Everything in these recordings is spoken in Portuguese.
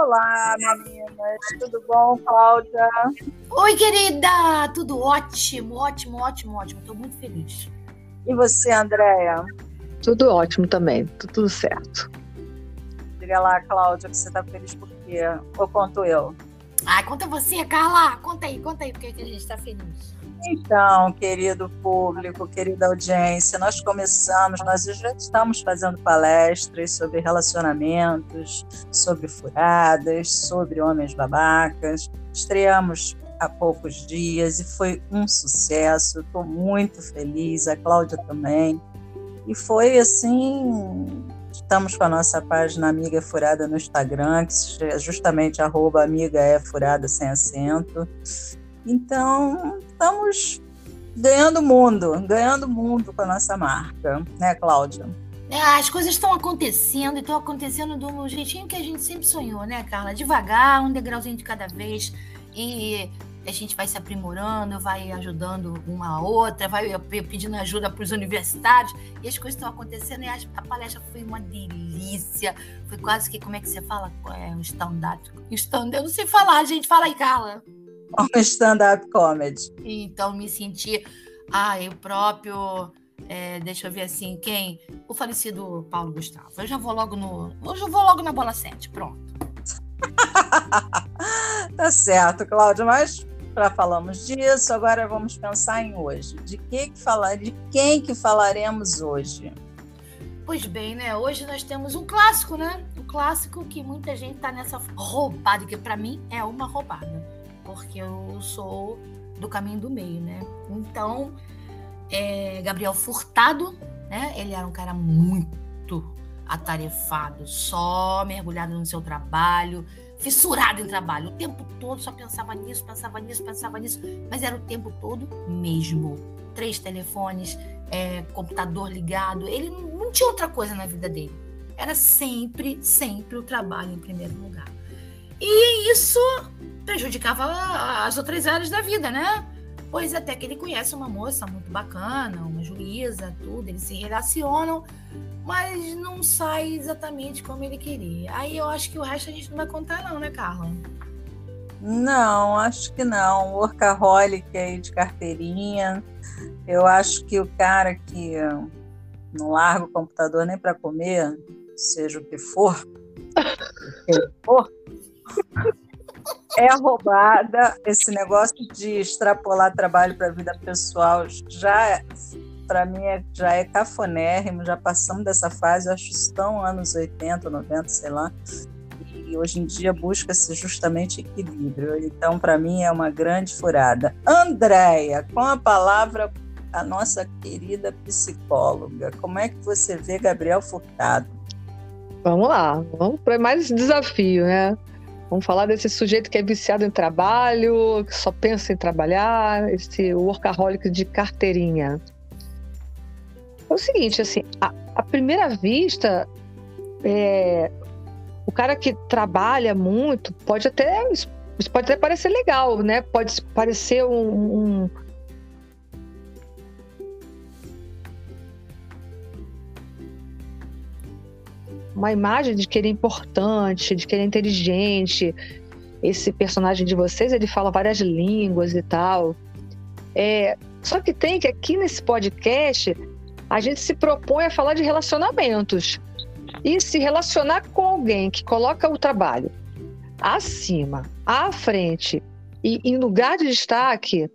Olá, meninas. Tudo bom, Cláudia? Oi, querida. Tudo ótimo, ótimo, ótimo, ótimo. Estou muito feliz. E você, Andréia? Tudo ótimo também. Tudo certo. Diga lá, Cláudia, que você está feliz por quê? Ou conto eu? Ah, conta você, Carla. Conta aí, conta aí porque que a gente está feliz. Então, querido público, querida audiência, nós começamos, nós já estamos fazendo palestras sobre relacionamentos, sobre furadas, sobre homens babacas. Estreamos há poucos dias e foi um sucesso. Estou muito feliz, a Cláudia também. E foi assim. Estamos com a nossa página Amiga Furada no Instagram, que é justamente arroba amiga é furada sem acento. Então, estamos ganhando mundo, ganhando mundo com a nossa marca, né, Cláudia? É, as coisas estão acontecendo e estão acontecendo do jeitinho que a gente sempre sonhou, né, Carla? Devagar, um degrauzinho de cada vez. E a gente vai se aprimorando, vai ajudando uma a outra, vai pedindo ajuda para os universitários. E as coisas estão acontecendo e a, palestra foi uma delícia. Foi quase que, como é que você fala? É um stand-up. Stand, eu não sei falar, gente. Fala aí, Carla um stand-up comedy. Então me senti, ah, eu próprio, é, deixa eu ver assim, quem? O falecido Paulo Gustavo. Eu já vou logo no, hoje eu vou logo na bola 7, pronto. tá certo, Cláudia, mas já falamos disso, agora vamos pensar em hoje. De que que falar, de quem que falaremos hoje? Pois bem, né? Hoje nós temos um clássico, né? Um clássico que muita gente tá nessa roubada, que para mim é uma roubada porque eu sou do caminho do meio, né? Então, é, Gabriel Furtado, né? Ele era um cara muito atarefado, só mergulhado no seu trabalho, fissurado em trabalho. O tempo todo só pensava nisso, pensava nisso, pensava nisso, mas era o tempo todo mesmo. Três telefones, é, computador ligado. Ele não, tinha outra coisa na vida dele. Era sempre, sempre o trabalho em primeiro lugar. E isso prejudicava as outras áreas da vida, né? Pois até que ele conhece uma moça muito bacana, uma juíza, tudo, eles se relacionam, mas não sai exatamente como ele queria. Aí eu acho que o resto a gente não vai contar, não, né, Carla? Não, acho que não. Workaholic aí de carteirinha. Eu acho que o cara que não larga o computador nem para comer, seja o que for, o que for, é roubada. Esse negócio de extrapolar trabalho para a vida pessoal já, para mim, é, já é cafonérrimo. Já passamos dessa fase, acho isso tão anos 80, 90, sei lá. E hoje em dia busca-se justamente equilíbrio. Então, para mim, é uma grande furada. Andréia, com a palavra a nossa querida psicóloga, como é que você vê Gabriel Furtado? Vamos lá, vamos para mais desafio, né? Vamos falar desse sujeito que é viciado em trabalho, que só pensa em trabalhar, esse workaholic de carteirinha. É o seguinte, assim, à, à primeira vista, é, o cara que trabalha muito pode até isso pode até parecer legal, né? Pode parecer um, um uma imagem de que ele é importante, de que ele é inteligente. Esse personagem de vocês, ele fala várias línguas e tal. É, só que tem que aqui nesse podcast a gente se propõe a falar de relacionamentos e se relacionar com alguém que coloca o trabalho acima, à frente e em lugar de destaque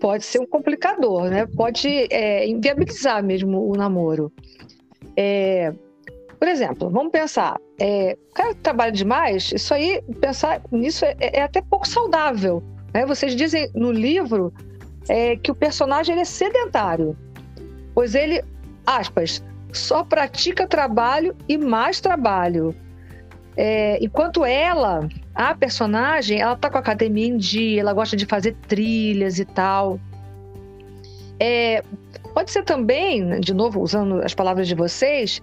pode ser um complicador, né? Pode é, inviabilizar mesmo o namoro. É, por exemplo, vamos pensar, é, o cara que trabalha demais, isso aí, pensar nisso é, é até pouco saudável. Né? Vocês dizem no livro é, que o personagem é sedentário, pois ele, aspas, só pratica trabalho e mais trabalho. É, enquanto ela, a personagem, ela tá com a academia em dia, ela gosta de fazer trilhas e tal. É, pode ser também, de novo, usando as palavras de vocês,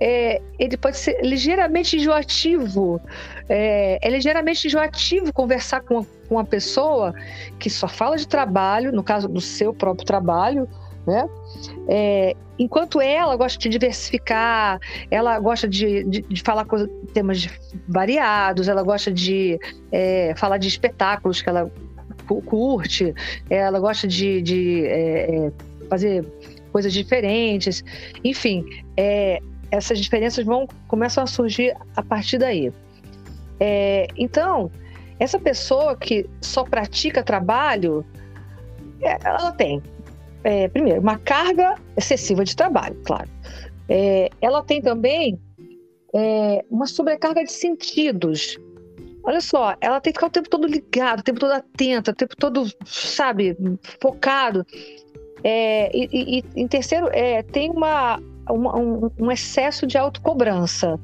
é, ele pode ser ligeiramente enjoativo. É, é ligeiramente enjoativo conversar com uma, com uma pessoa que só fala de trabalho, no caso do seu próprio trabalho, né? É, enquanto ela gosta de diversificar, ela gosta de, de, de falar coisa, temas variados, ela gosta de é, falar de espetáculos que ela curte, ela gosta de, de é, é fazer coisas diferentes, enfim, é, essas diferenças vão começam a surgir a partir daí. É, então, essa pessoa que só pratica trabalho, ela tem é, primeiro, uma carga excessiva de trabalho, claro. É, ela tem também é, uma sobrecarga de sentidos. Olha só, ela tem que ficar o tempo todo ligada, o tempo todo atenta, o tempo todo, sabe, focado. É, e, e, em terceiro, é, tem uma um, um, excesso de autocobrança.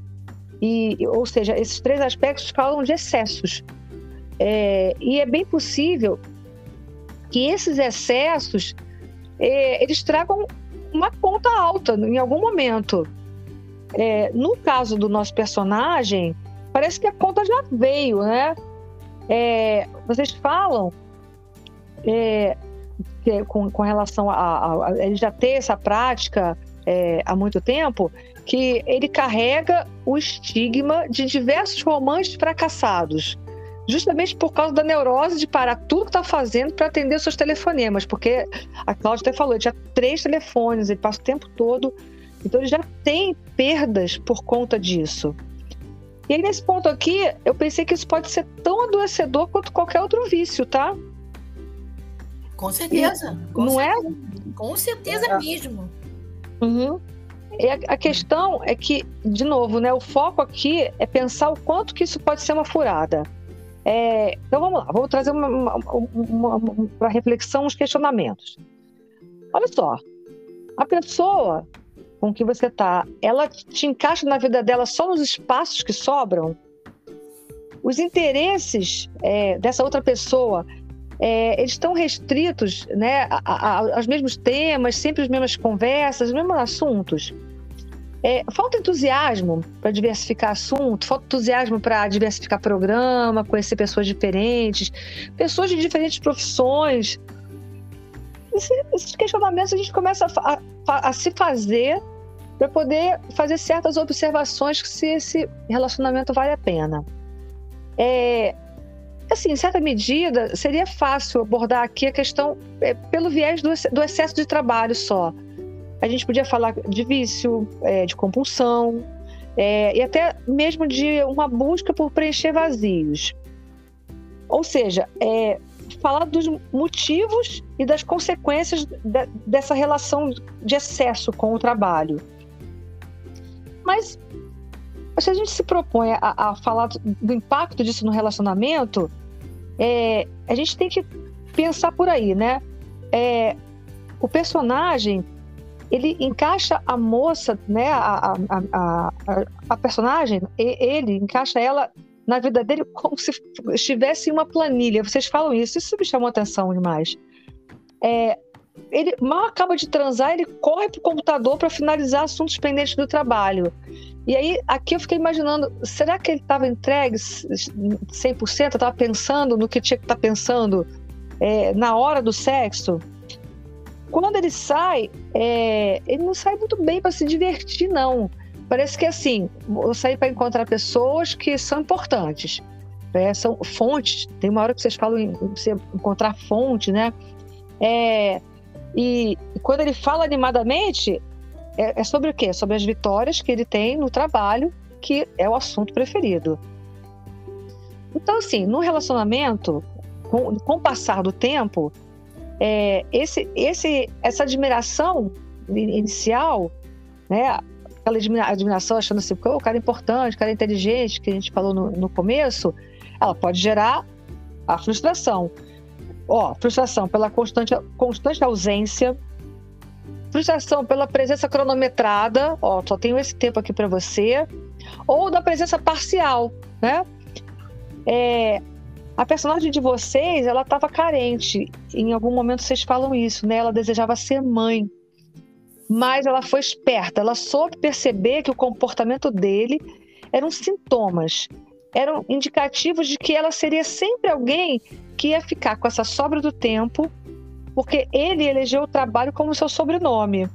E, ou seja, esses três aspectos falam de excessos. É, e é bem possível que esses excessos é, eles tragam uma conta alta em algum momento. É, no caso do nosso personagem, parece que a conta já veio, né? É, vocês falam é, que, com, com, relação a, a, ele já ter essa prática é, há muito tempo, que ele carrega o estigma de diversos romances fracassados justamente por causa da neurose de parar tudo que está fazendo para atender seus telefonemas, porque a Cláudia até falou, ele tinha três telefones, ele passa o tempo todo, então ele já tem perdas por conta disso. E aí, nesse ponto aqui, eu pensei que isso pode ser tão adoecedor quanto qualquer outro vício, tá? Com certeza. E, com não certeza. é? Com certeza é. mesmo. Uhum. E a, a, questão é que, de novo, né, o foco aqui é pensar o quanto que isso pode ser uma furada. É, então vamos lá, vou trazer para reflexão uns questionamentos. Olha só, a pessoa com que você está, ela te encaixa na vida dela só nos espaços que sobram? Os interesses é, dessa outra pessoa, é, eles estão restritos né, a, a, aos mesmos temas, sempre as mesmas conversas, os mesmos assuntos? É, falta entusiasmo para diversificar assunto, falta entusiasmo para diversificar programa, conhecer pessoas diferentes, pessoas de diferentes profissões. Esse, esses questionamentos a gente começa a, a, a se fazer para poder fazer certas observações se esse relacionamento vale a pena. É, assim, em certa medida, seria fácil abordar aqui a questão é, pelo viés do, do excesso de trabalho só a gente podia falar de vício, é, de compulsão, é, e até mesmo de uma busca por preencher vazios. Ou seja, é, falar dos motivos e das consequências de, dessa relação de excesso com o trabalho. Mas se a gente se propõe a, a falar do impacto disso no relacionamento, é, a gente tem que pensar por aí, né? É, o personagem ele encaixa a moça, né, a, a, a, a, personagem, ele encaixa ela na vida dele como se estivesse em uma planilha. Vocês falam isso, isso me chamou atenção demais. É, ele mal acaba de transar, ele corre para o computador para finalizar assuntos pendentes do trabalho. E aí, aqui eu fiquei imaginando, será que ele estava entregue 100%? Estava pensando no que tinha que estar tá pensando é, na hora do sexo? Quando ele sai, é, ele não sai muito bem para se divertir, não. Parece que assim, eu saí para encontrar pessoas que são importantes. Né? São fontes. Tem uma hora que vocês falam em você encontrar fonte, né? É, e, e quando ele fala animadamente, é, é sobre o quê? Sobre as vitórias que ele tem no trabalho, que é o assunto preferido. Então, assim, no relacionamento, com, com o passar do tempo, é, esse, esse, essa admiração inicial, né, aquela admiração achando assim, o cara é importante, o cara é inteligente, que a gente falou no, no começo, ela pode gerar a frustração. Ó, frustração pela constante, constante ausência, frustração pela presença cronometrada, ó, só tenho esse tempo aqui para você, ou da presença parcial, né? É, a personagem de vocês, ela estava carente. Em algum momento vocês falam isso, né? Ela desejava ser mãe. Mas ela foi esperta, ela soube perceber que o comportamento dele eram sintomas, eram indicativos de que ela seria sempre alguém que ia ficar com essa sobra do tempo porque ele elegeu o trabalho como seu sobrenome.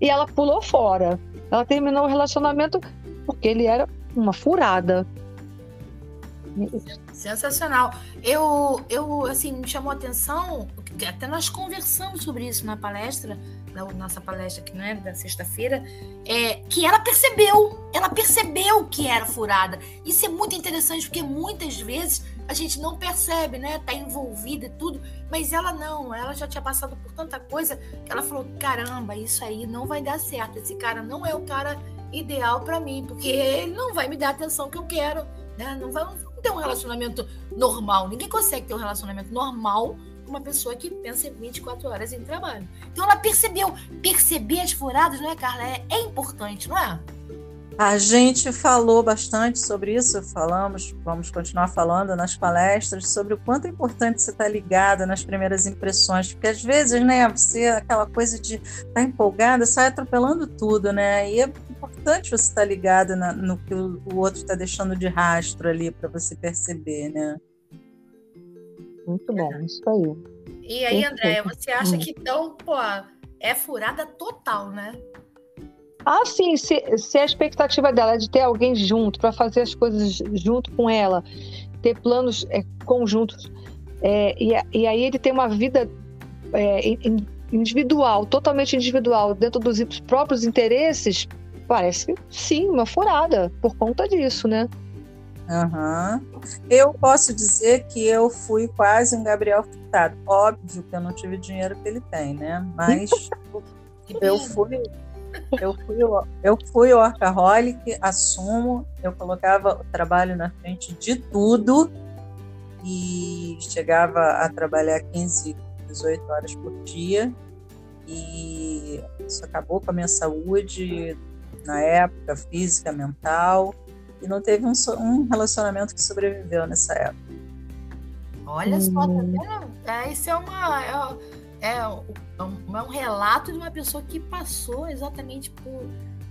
E ela pulou fora. Ela terminou o relacionamento porque ele era uma furada. Sensacional. Eu, eu, assim, me chamou a atenção, até nós conversamos sobre isso na palestra, na nossa palestra aqui, né, da sexta-feira, é, que ela percebeu, ela percebeu que era furada. Isso é muito interessante, porque muitas vezes a gente não percebe, né, tá envolvida e tudo, mas ela não, ela já tinha passado por tanta coisa, que ela falou, caramba, isso aí não vai dar certo, esse cara não é o cara ideal para mim, porque ele não vai me dar a atenção que eu quero, né, não vai ter um relacionamento normal, ninguém consegue ter um relacionamento normal uma pessoa que pensa 24 horas em trabalho. Então ela percebeu. Perceber as furadas, não é, Carla? É, é importante, não é? A gente falou bastante sobre isso, falamos, vamos continuar falando nas palestras sobre o quanto é importante você estar tá ligada nas primeiras impressões, porque às vezes, né, você aquela coisa de estar tá empolgada, sai atropelando tudo, né? E é importante você estar tá ligada no que o, o outro está deixando de rastro ali para você perceber, né? Muito bom, isso aí. E aí, André, você acha que então, pô, é furada total, né? Ah, sim, se, se a expectativa dela é de ter alguém junto, para fazer as coisas junto com ela, ter planos é, conjuntos, é, e, e, aí ele tem uma vida é, individual, totalmente individual, dentro dos próprios interesses, parece sim, uma furada, por conta disso, né? Uhum. Eu posso dizer que eu fui quase um Gabriel Furtado. Óbvio que eu não tive o dinheiro que ele tem, né? Mas eu fui, eu fui, eu fui workaholic, assumo. Eu colocava o trabalho na frente de tudo e chegava a trabalhar 15, 18 horas por dia. E isso acabou com a minha saúde na época, física, mental e não teve um, um relacionamento que sobreviveu nessa época. Olha hum. só, tá hum. vendo? É, isso é uma. É, é, um, é um relato de uma pessoa que passou exatamente por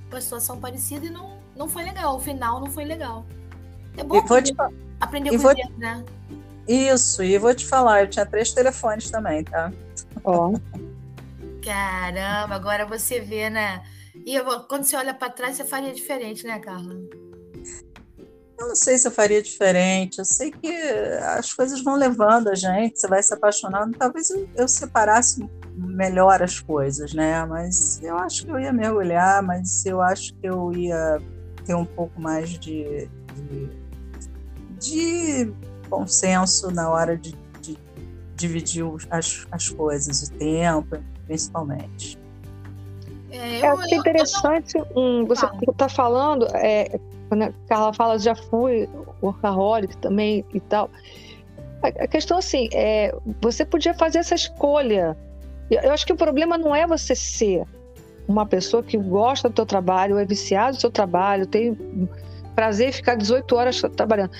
uma situação parecida e não, não foi legal. O final não foi legal. É bom te, aprender com vou, né? Isso, e vou te falar, eu tinha três telefones também, tá? Ó. Caramba, agora você vê, né? E eu, quando você olha para trás, você faria diferente, né, Carla? Eu não sei se eu faria diferente. Eu sei que as coisas vão levando a gente, você vai se apaixonando. Talvez eu, eu separasse melhor as coisas, né? Mas eu acho que eu ia mergulhar, mas eu acho que eu ia ter um pouco mais de, de, de bom senso na hora de, de dividir as, as coisas, o tempo, principalmente. É, eu, acho interessante hum, você está falando, é, quando a Carla fala já fui workaholic também e tal. A questão assim, é, você podia fazer essa escolha. Eu acho que o problema não é você ser uma pessoa que gosta do seu trabalho, é viciado do seu trabalho, tem prazer em ficar 18 horas trabalhando.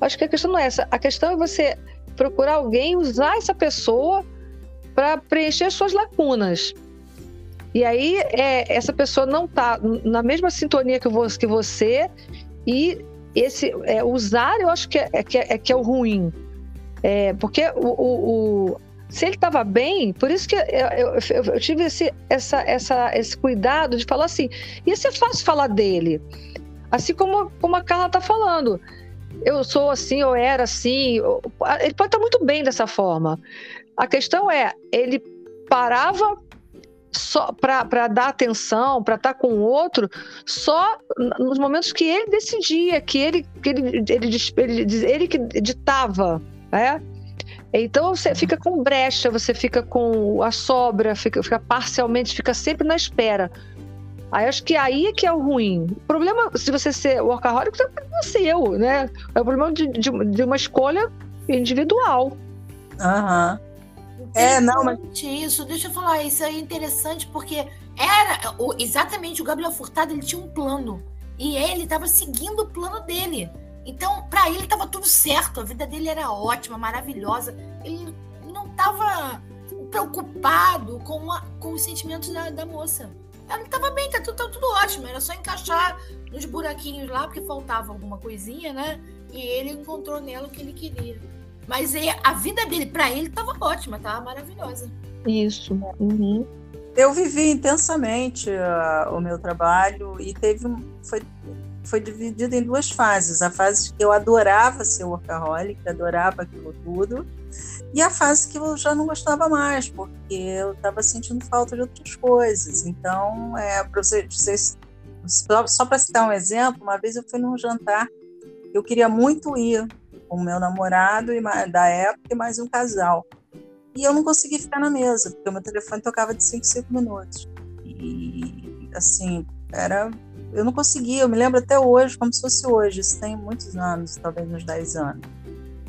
Acho que a questão não é essa. A questão é você procurar alguém, usar essa pessoa para preencher suas lacunas. E aí é, essa pessoa não está na mesma sintonia que você, que você e esse é, usar eu acho que é, é, que é, que é o ruim. É, porque o, o, o se ele estava bem, por isso que eu, eu, eu, tive esse, essa, essa, esse cuidado de falar assim. Ia ser fácil falar dele. Assim como, como a Carla está falando. Eu sou assim, ou era assim. Ele pode estar muito bem dessa forma. A questão é, ele parava só para dar atenção, para estar tá com o outro, só nos momentos que ele decidia, que ele que ele, ele, ele, ele que ditava, né? Então você fica com brecha, você fica com a sobra, fica, fica parcialmente, fica sempre na espera. Aí acho que aí é que é o ruim. O problema, se você ser workaholic, é seu, né? É o problema de, de, de uma escolha individual. Aham. Uhum. É, não, mas. Isso, deixa eu falar, isso é interessante porque era exatamente o Gabriel Furtado, ele tinha um plano e ele estava seguindo o plano dele. Então, para ele estava tudo certo, a vida dele era ótima, maravilhosa. Ele não estava preocupado com, a, com os sentimentos da, da moça. Ela estava bem, tá tudo, tá tudo ótimo, era só encaixar nos buraquinhos lá, porque faltava alguma coisinha, né? E ele encontrou nela o que ele queria. Mas a vida dele, para ele, estava ótima, estava maravilhosa. Isso. Uhum. Eu vivi intensamente uh, o meu trabalho e teve foi foi dividido em duas fases. A fase que eu adorava ser workaholic, adorava aquilo tudo, e a fase que eu já não gostava mais, porque eu estava sentindo falta de outras coisas. Então, é, para vocês, só, só para citar um exemplo, uma vez eu fui num jantar, eu queria muito ir com o meu namorado e da época e mais um casal. E eu não consegui ficar na mesa, porque o meu telefone tocava de 5 5 minutos. E, assim, era eu não conseguia, eu me lembro até hoje, como se fosse hoje, isso tem muitos anos, talvez uns 10 anos.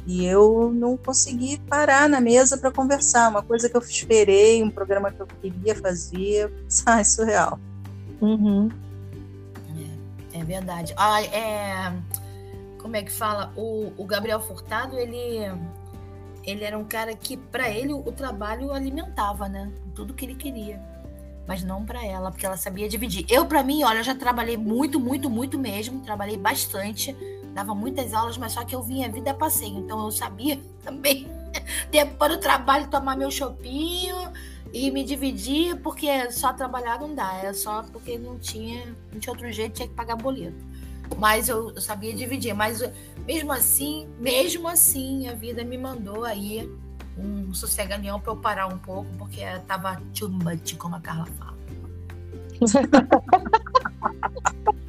E eu não consegui parar na mesa para conversar, uma coisa que eu esperei, um programa que eu queria fazer, sai surreal. Uhum. É, é, verdade. Ah, é, como é que fala? O, o Gabriel Furtado, ele, ele era um cara que, para ele, o trabalho alimentava, né? Tudo que ele queria mas não para ela, porque ela sabia dividir. Eu, para mim, olha, eu já trabalhei muito, muito, muito mesmo, trabalhei bastante, dava muitas aulas, mas só que eu vinha vida a passeio, então eu sabia também tempo para o trabalho tomar meu chopinho e me dividir, porque só trabalhar não dá, é só porque não tinha, não tinha outro jeito, tinha que pagar boleto. Mas eu, sabia dividir, mas mesmo assim, mesmo assim, a vida me mandou aí um sossegadinho para eu parar um pouco, porque tava much, como a Carla fala.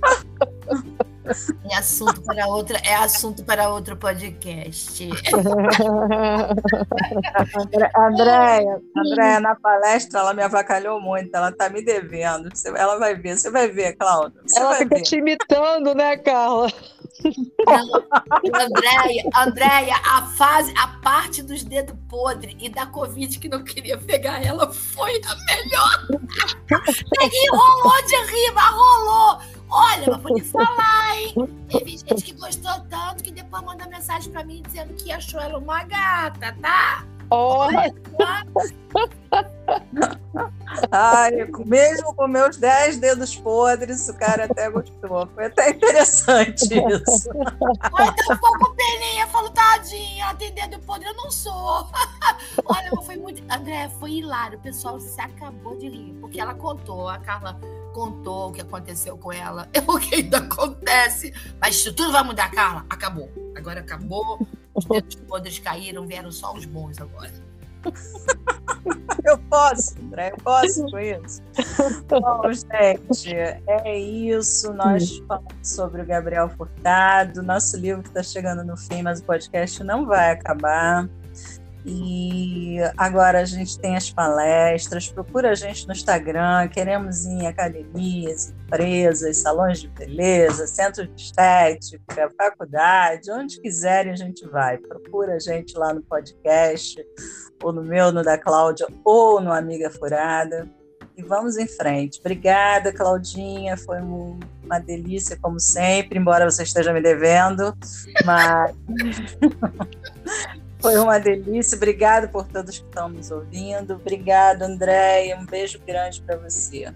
É assunto para outra, é assunto para outro podcast. Andréia, Andréia, na palestra ela me avacalhou muito, ela tá me devendo. Ela vai ver, você vai ver, Cláudia. Ela fica ver. te imitando, né, Carla? Andréia, Andréia, a fase, a parte dos dedos podres e da Covid que não queria pegar ela foi a melhor. Peguei, rolou de rima, rolou. Olha, mas pode falar, hein? Teve gente que gostou tanto que depois manda mensagem pra mim dizendo que achou ela uma gata, tá? Olha! Ai, mesmo com meus dez dedos podres, o cara até gostou. Foi até interessante isso. Ou então ficou com peninha, falou, tadinha, tem dedo podre, eu não sou. Olha, foi muito. André, foi hilário. O pessoal se acabou de rir, porque ela contou, a Carla contou o que aconteceu com ela, o que ainda acontece. Mas isso tudo vai mudar, Carla? Acabou. Agora acabou. Os dedos podres caíram, vieram só os bons agora. Eu posso, André, eu posso com isso. Bom, gente, é isso. Nós falamos sobre o Gabriel Furtado, nosso livro que está chegando no fim, mas o podcast não vai acabar. E agora a gente tem as palestras, procura a gente no Instagram, queremos ir em academias, empresas, salões de beleza, centro de estética, faculdade, onde quiserem a gente vai. Procura a gente lá no podcast, ou no meu, no da Cláudia, ou no Amiga Furada. E vamos em frente. Obrigada, Claudinha. Foi uma delícia, como sempre, embora você esteja me devendo. Mas Foi uma delícia. Obrigado por todos que estão nos ouvindo. Obrigado, Andréia. Um beijo grande para você.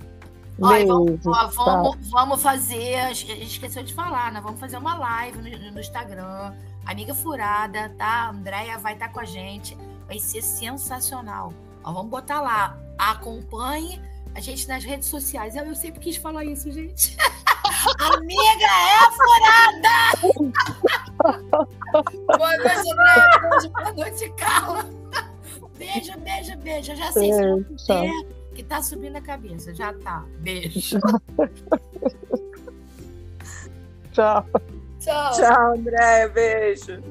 Olha, vamos, vamos, vamos, fazer. A gente esqueceu de falar, né? Vamos fazer uma live no, no Instagram. Amiga Furada, tá? A Andréia vai estar tá com a gente. Vai ser sensacional. Ó, vamos botar lá. Acompanhe a gente nas redes sociais. Eu, eu sempre quis falar isso, gente. Amiga é furada! boa noite, André. Boa noite, Carla. Beijo, beijo, beijo. Eu já sei se é que tá subindo a cabeça. Já tá. Beijo. Tchau. Tchau. Tchau, André. Beijo.